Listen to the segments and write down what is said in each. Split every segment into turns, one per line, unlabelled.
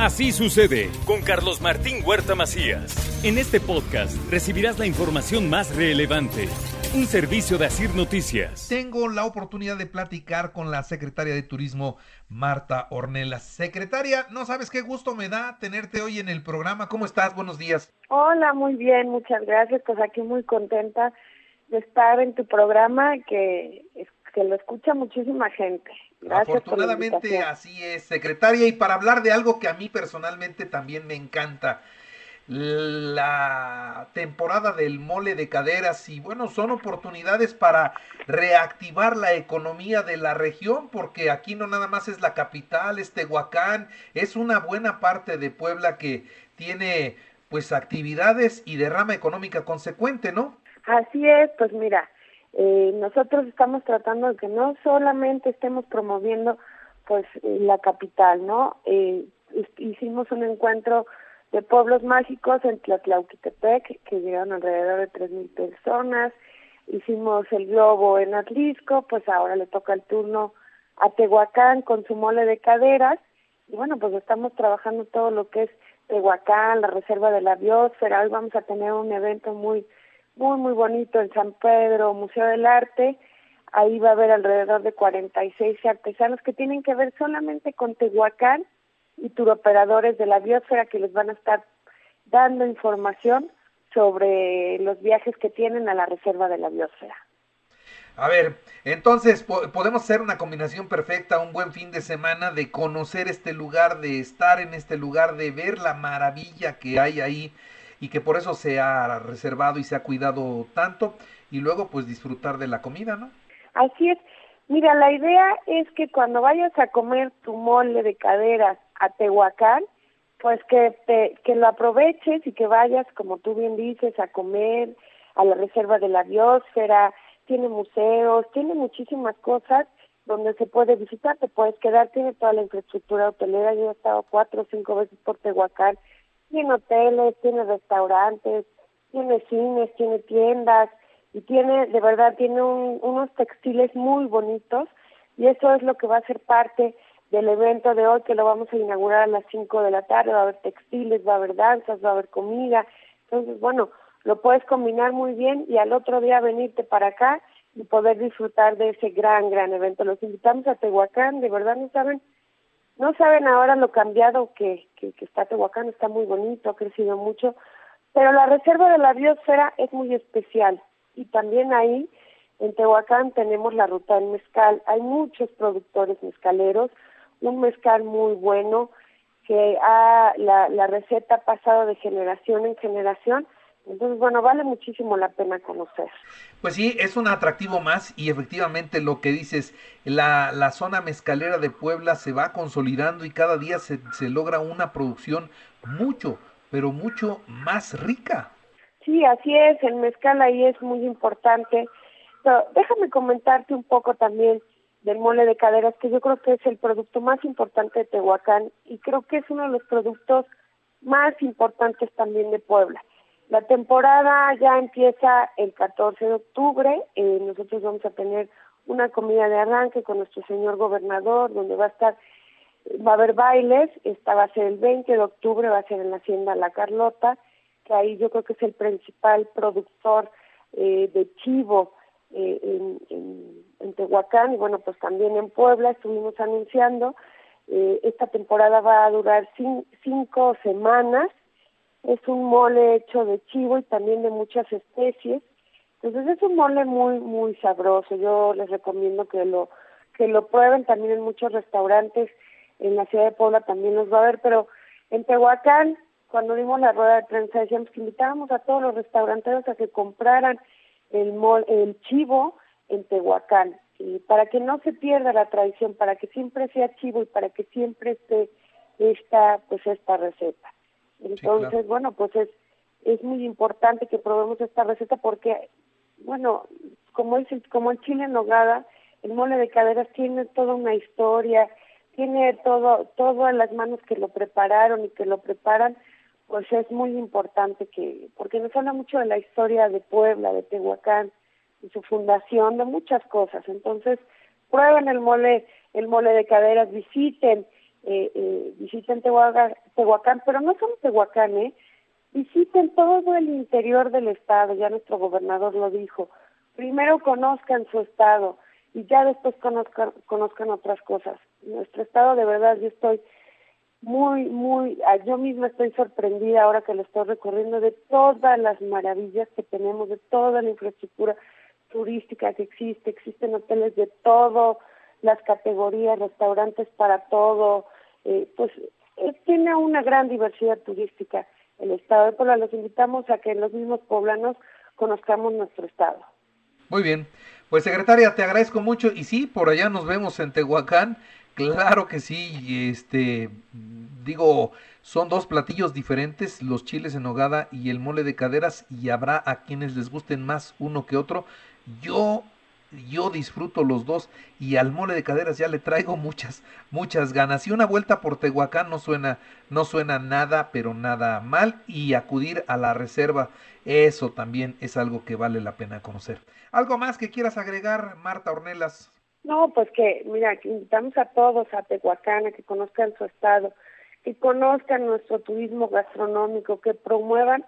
Así sucede con Carlos Martín Huerta Macías. En este podcast recibirás la información más relevante. Un servicio de Asir Noticias.
Tengo la oportunidad de platicar con la secretaria de Turismo, Marta Ornelas. Secretaria, no sabes qué gusto me da tenerte hoy en el programa. ¿Cómo estás? Buenos días.
Hola, muy bien, muchas gracias. Pues aquí muy contenta de estar en tu programa que, que lo escucha muchísima gente.
Afortunadamente así es, secretaria, y para hablar de algo que a mí personalmente también me encanta, la temporada del mole de caderas y bueno, son oportunidades para reactivar la economía de la región porque aquí no nada más es la capital, es Tehuacán, es una buena parte de Puebla que tiene pues actividades y derrama económica consecuente, ¿no?
Así es, pues mira, eh, nosotros estamos tratando de que no solamente estemos promoviendo pues la capital, ¿no? Eh, hicimos un encuentro de pueblos mágicos en Tlatlauquitepec, que llegaron alrededor de tres mil personas, hicimos el globo en Atlisco, pues ahora le toca el turno a Tehuacán con su mole de caderas, y bueno, pues estamos trabajando todo lo que es Tehuacán, la reserva de la biosfera, hoy vamos a tener un evento muy muy, muy bonito en San Pedro, Museo del Arte. Ahí va a haber alrededor de 46 artesanos que tienen que ver solamente con Tehuacán y turoperadores de la biosfera que les van a estar dando información sobre los viajes que tienen a la reserva de la biosfera.
A ver, entonces podemos hacer una combinación perfecta, un buen fin de semana de conocer este lugar, de estar en este lugar, de ver la maravilla que hay ahí y que por eso se ha reservado y se ha cuidado tanto y luego pues disfrutar de la comida, ¿no?
Así es. Mira, la idea es que cuando vayas a comer tu mole de caderas a Tehuacán, pues que te, que lo aproveches y que vayas, como tú bien dices, a comer a la reserva de la biosfera, tiene museos, tiene muchísimas cosas donde se puede visitar, te puedes quedar, tiene toda la infraestructura hotelera, yo he estado cuatro o cinco veces por Tehuacán tiene hoteles, tiene restaurantes, tiene cines, tiene tiendas y tiene, de verdad, tiene unos textiles muy bonitos y eso es lo que va a ser parte del evento de hoy que lo vamos a inaugurar a las 5 de la tarde, va a haber textiles, va a haber danzas, va a haber comida, entonces bueno, lo puedes combinar muy bien y al otro día venirte para acá y poder disfrutar de ese gran, gran evento. Los invitamos a Tehuacán, de verdad no saben no saben ahora lo cambiado que, que, está Tehuacán, está muy bonito, ha crecido mucho, pero la reserva de la biosfera es muy especial y también ahí en Tehuacán tenemos la ruta del mezcal. Hay muchos productores mezcaleros, un mezcal muy bueno que ha, la, la receta ha pasado de generación en generación entonces, bueno, vale muchísimo la pena conocer.
Pues sí, es un atractivo más y efectivamente lo que dices, la, la zona mezcalera de Puebla se va consolidando y cada día se, se logra una producción mucho, pero mucho más rica.
Sí, así es, el mezcal ahí es muy importante. Pero déjame comentarte un poco también del mole de caderas, que yo creo que es el producto más importante de Tehuacán y creo que es uno de los productos más importantes también de Puebla. La temporada ya empieza el 14 de octubre. Eh, nosotros vamos a tener una comida de arranque con nuestro señor gobernador, donde va a estar, va a haber bailes. Esta va a ser el 20 de octubre, va a ser en la hacienda La Carlota, que ahí yo creo que es el principal productor eh, de chivo eh, en, en, Tehuacán y bueno, pues también en Puebla estuvimos anunciando. esta temporada va a durar cinco semanas es un mole hecho de chivo y también de muchas especies. Entonces es un mole muy muy sabroso. Yo les recomiendo que lo que lo prueben también en muchos restaurantes en la ciudad de Puebla también los va a ver, pero en Tehuacán cuando dimos la rueda de prensa decíamos que invitábamos a todos los restauranteros a que compraran el mol, el chivo en Tehuacán para que no se pierda la tradición, para que siempre sea chivo y para que siempre esté esta, pues esta receta. Entonces, bueno, pues es, es muy importante que probemos esta receta porque, bueno, como, es, como el chile en nogada, el mole de caderas tiene toda una historia, tiene todo, todas las manos que lo prepararon y que lo preparan, pues es muy importante que, porque nos habla mucho de la historia de Puebla, de Tehuacán, de su fundación, de muchas cosas. Entonces, prueben el mole, el mole de caderas, visiten, eh, eh, visiten Tehuacán, Tehuacán, pero no solo Tehuacán, ¿eh? visiten todo el interior del estado, ya nuestro gobernador lo dijo. Primero conozcan su estado y ya después conozcan, conozcan otras cosas. Nuestro estado, de verdad, yo estoy muy, muy, ah, yo misma estoy sorprendida ahora que lo estoy recorriendo de todas las maravillas que tenemos, de toda la infraestructura turística que existe, existen hoteles de todo, las categorías, restaurantes para todo, eh, pues eh, tiene una gran diversidad turística el estado de Puebla. Los invitamos a que los mismos poblanos conozcamos nuestro estado.
Muy bien, pues secretaria, te agradezco mucho y sí, por allá nos vemos en Tehuacán. Claro que sí, este digo, son dos platillos diferentes, los chiles en hogada y el mole de caderas y habrá a quienes les gusten más uno que otro. Yo yo disfruto los dos y al mole de caderas ya le traigo muchas muchas ganas. Y una vuelta por Tehuacán no suena no suena nada pero nada mal. Y acudir a la reserva eso también es algo que vale la pena conocer. Algo más que quieras agregar Marta Ornelas
no pues que mira que invitamos a todos a Tehuacán a que conozcan su estado que conozcan nuestro turismo gastronómico que promuevan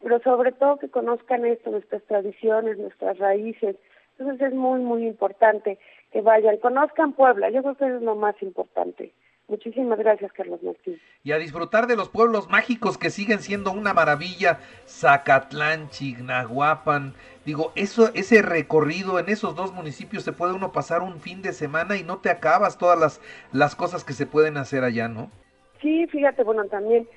pero sobre todo que conozcan esto, nuestras tradiciones, nuestras raíces. Entonces es muy, muy importante que vayan, conozcan Puebla, yo creo que es lo más importante. Muchísimas gracias, Carlos Martín.
Y a disfrutar de los pueblos mágicos que siguen siendo una maravilla, Zacatlán, Chignahuapan. Digo, eso, ese recorrido en esos dos municipios se puede uno pasar un fin de semana y no te acabas todas las, las cosas que se pueden hacer allá, ¿no?
Sí, fíjate, bueno, también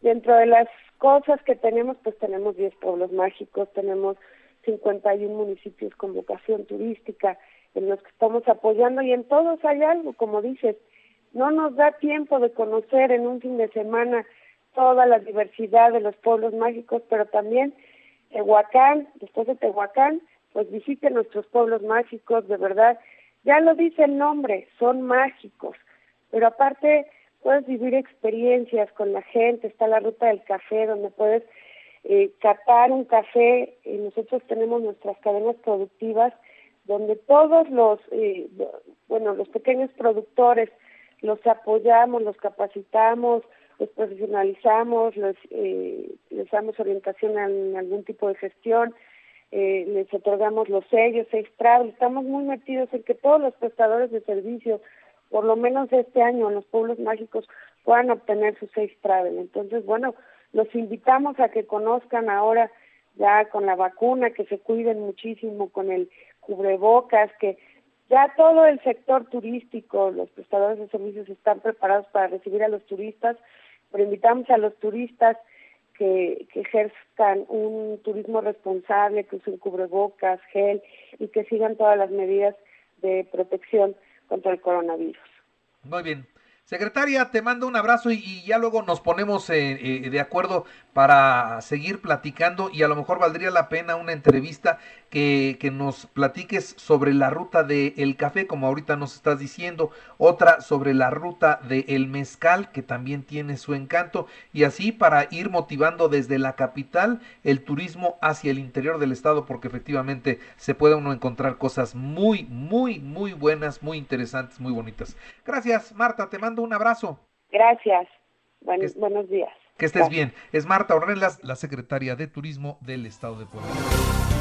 dentro de las cosas que tenemos, pues tenemos 10 pueblos mágicos, tenemos 51 municipios con vocación turística en los que estamos apoyando y en todos hay algo, como dices, no nos da tiempo de conocer en un fin de semana toda la diversidad de los pueblos mágicos, pero también Tehuacán, después de Tehuacán, pues visiten nuestros pueblos mágicos, de verdad, ya lo dice el nombre, son mágicos, pero aparte puedes vivir experiencias con la gente, está la ruta del café donde puedes eh, catar un café, y nosotros tenemos nuestras cadenas productivas donde todos los, eh, bueno, los pequeños productores los apoyamos, los capacitamos, los profesionalizamos, los, eh, les damos orientación en algún tipo de gestión, eh, les otorgamos los sellos, seis travel, estamos muy metidos en que todos los prestadores de servicios por lo menos este año en los pueblos mágicos puedan obtener sus seis travel. Entonces, bueno, los invitamos a que conozcan ahora ya con la vacuna, que se cuiden muchísimo con el cubrebocas, que ya todo el sector turístico, los prestadores de servicios están preparados para recibir a los turistas, pero invitamos a los turistas que, que ejerzan un turismo responsable, que usen cubrebocas, gel y que sigan todas las medidas de protección contra el coronavirus.
Muy bien. Secretaria, te mando un abrazo y, ya luego nos ponemos eh, eh, de acuerdo para seguir platicando y a lo mejor valdría la pena una entrevista que, que nos platiques sobre la ruta del café, como ahorita nos estás diciendo, otra sobre la ruta del mezcal, que también tiene su encanto, y así para ir motivando desde la capital el turismo hacia el interior del estado, porque efectivamente se puede uno encontrar cosas muy, muy, muy buenas, muy interesantes, muy bonitas. Gracias, Marta, te mando un abrazo.
Gracias. buenos días.
Que estés bien. Es Marta Ornelas, la secretaria de Turismo del Estado de Puebla.